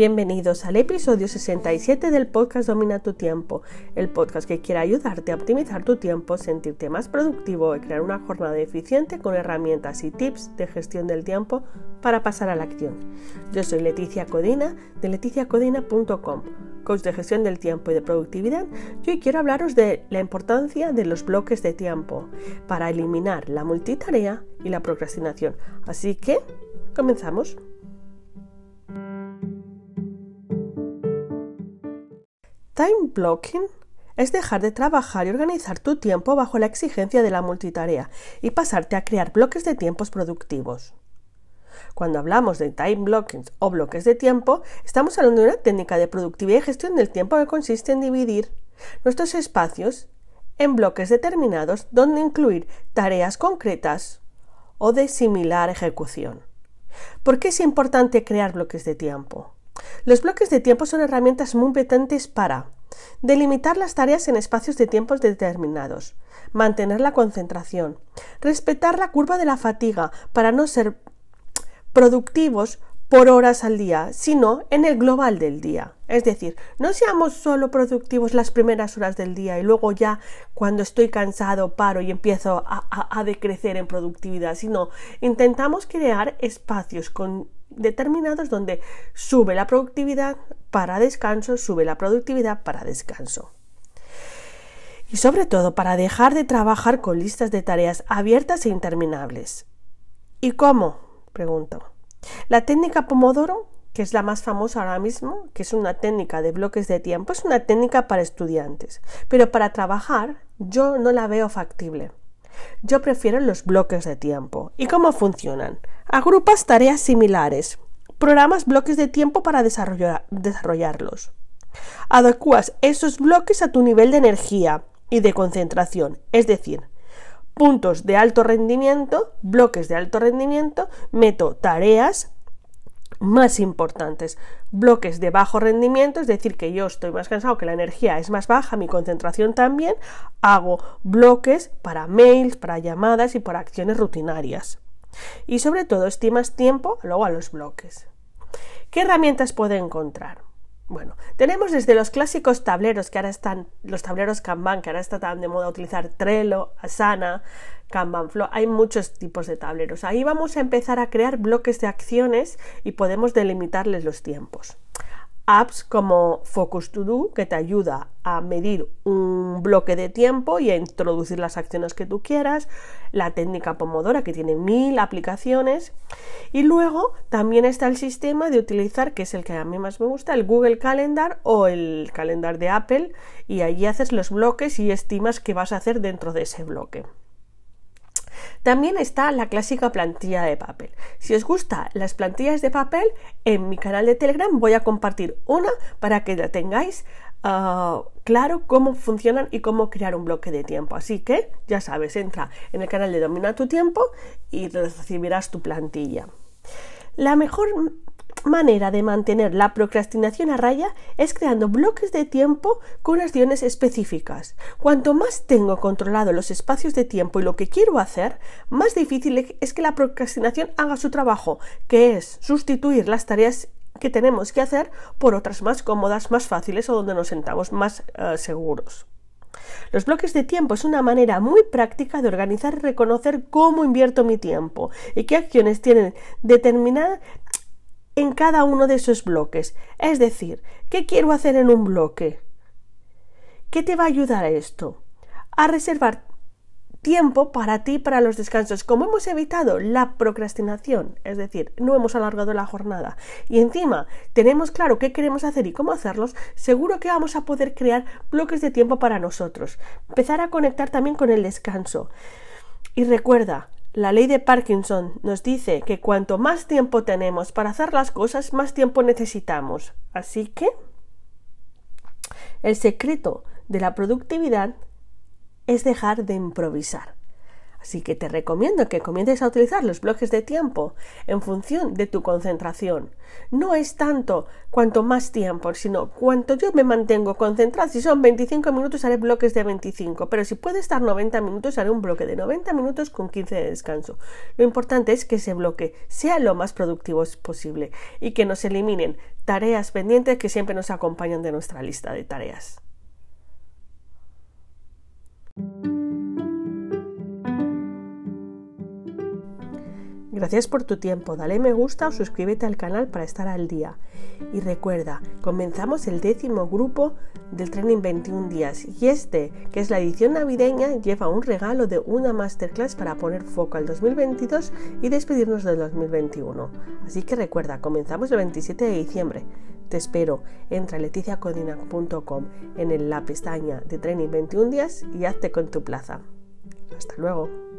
Bienvenidos al episodio 67 del podcast Domina tu tiempo, el podcast que quiere ayudarte a optimizar tu tiempo, sentirte más productivo y crear una jornada eficiente con herramientas y tips de gestión del tiempo para pasar a la acción. Yo soy Leticia Codina de leticiacodina.com, coach de gestión del tiempo y de productividad, y hoy quiero hablaros de la importancia de los bloques de tiempo para eliminar la multitarea y la procrastinación. Así que, comenzamos. Time blocking es dejar de trabajar y organizar tu tiempo bajo la exigencia de la multitarea y pasarte a crear bloques de tiempos productivos. Cuando hablamos de time blocking o bloques de tiempo, estamos hablando de una técnica de productividad y gestión del tiempo que consiste en dividir nuestros espacios en bloques determinados donde incluir tareas concretas o de similar ejecución. ¿Por qué es importante crear bloques de tiempo? Los bloques de tiempo son herramientas muy potentes para delimitar las tareas en espacios de tiempos determinados, mantener la concentración, respetar la curva de la fatiga para no ser productivos por horas al día, sino en el global del día. Es decir, no seamos solo productivos las primeras horas del día y luego ya cuando estoy cansado paro y empiezo a, decrecer en productividad, sino intentamos crear espacios con determinados donde sube la productividad para descanso, sube la productividad para descanso. Y sobre todo para dejar de trabajar con listas de tareas abiertas e interminables. ¿Y cómo? Pregunto. La técnica Pomodoro, que es la más famosa ahora mismo, que es una técnica de bloques de tiempo, es una técnica para estudiantes, pero para trabajar yo no la veo factible. Yo prefiero los bloques de tiempo. ¿Y cómo funcionan? Agrupas tareas similares. Programas bloques de tiempo para desarrollarlos. Adecuas esos bloques a tu nivel de energía y de concentración, es decir, puntos de alto rendimiento, bloques de alto rendimiento, meto tareas más importantes. Bloques de bajo rendimiento, es decir, que yo estoy más cansado, que la energía es más baja, mi concentración también, hago bloques para mails, para llamadas y para acciones rutinarias. Y sobre todo, estimas tiempo luego a los bloques. ¿Qué herramientas puedo encontrar? Bueno, tenemos desde los clásicos tableros que ahora están, los tableros Kanban, que ahora está de moda utilizar Trello, Asana, Kanban Flow, hay muchos tipos de tableros. Ahí vamos a empezar a crear bloques de acciones y podemos delimitarles los tiempos apps como Focus To Do que te ayuda a medir un bloque de tiempo y a introducir las acciones que tú quieras, la técnica Pomodoro que tiene mil aplicaciones y luego también está el sistema de utilizar, que es el que a mí más me gusta, el Google Calendar o el calendar de Apple y allí haces los bloques y estimas qué vas a hacer dentro de ese bloque. También está la clásica plantilla de papel. Si os gustan las plantillas de papel, en mi canal de Telegram voy a compartir una para que la tengáis ah, claro cómo funcionan y cómo crear un bloque de tiempo. Así que ya sabes, entra en el canal de Domina tu tiempo y recibirás tu plantilla. La mejor manera de mantener la procrastinación a raya es creando bloques de tiempo con acciones específicas. Cuanto más tengo controlado los espacios de tiempo y lo que quiero hacer, más difícil es que la procrastinación haga su trabajo, que es sustituir las tareas que tenemos que hacer por otras más cómodas, más fáciles o donde nos sentamos más eh, seguros. Los bloques de tiempo es una manera muy práctica de organizar y reconocer cómo invierto mi tiempo y qué acciones tienen determinada en cada uno de esos bloques. Es decir, ¿qué quiero hacer en un bloque? ¿Qué te va a ayudar a esto? A reservar tiempo para ti, para los descansos. Como hemos evitado la procrastinación, es decir, no hemos alargado la jornada y encima tenemos claro qué queremos hacer y cómo hacerlos, seguro que vamos a poder crear bloques de tiempo para nosotros. Empezar a conectar también con el descanso. Y recuerda, la ley de Parkinson nos dice que cuanto más tiempo tenemos para hacer las cosas, más tiempo necesitamos. Así que el secreto de la productividad es dejar de improvisar. Así que te recomiendo que comiences a utilizar los bloques de tiempo en función de tu concentración. No es tanto cuanto más tiempo, sino cuanto yo me mantengo concentrado. Si son 25 minutos, haré bloques de 25, pero si puede estar 90 minutos, haré un bloque de 90 minutos con 15 de descanso. Lo importante es que ese bloque sea lo más productivo posible y que nos eliminen tareas pendientes que siempre nos acompañan de nuestra lista de tareas. Gracias por tu tiempo, dale me gusta o suscríbete al canal para estar al día. Y recuerda, comenzamos el décimo grupo del Training 21 días y este, que es la edición navideña, lleva un regalo de una masterclass para poner foco al 2022 y despedirnos del 2021. Así que recuerda, comenzamos el 27 de diciembre. Te espero, entra a leticiacodina.com en la pestaña de Training 21 días y hazte con tu plaza. Hasta luego.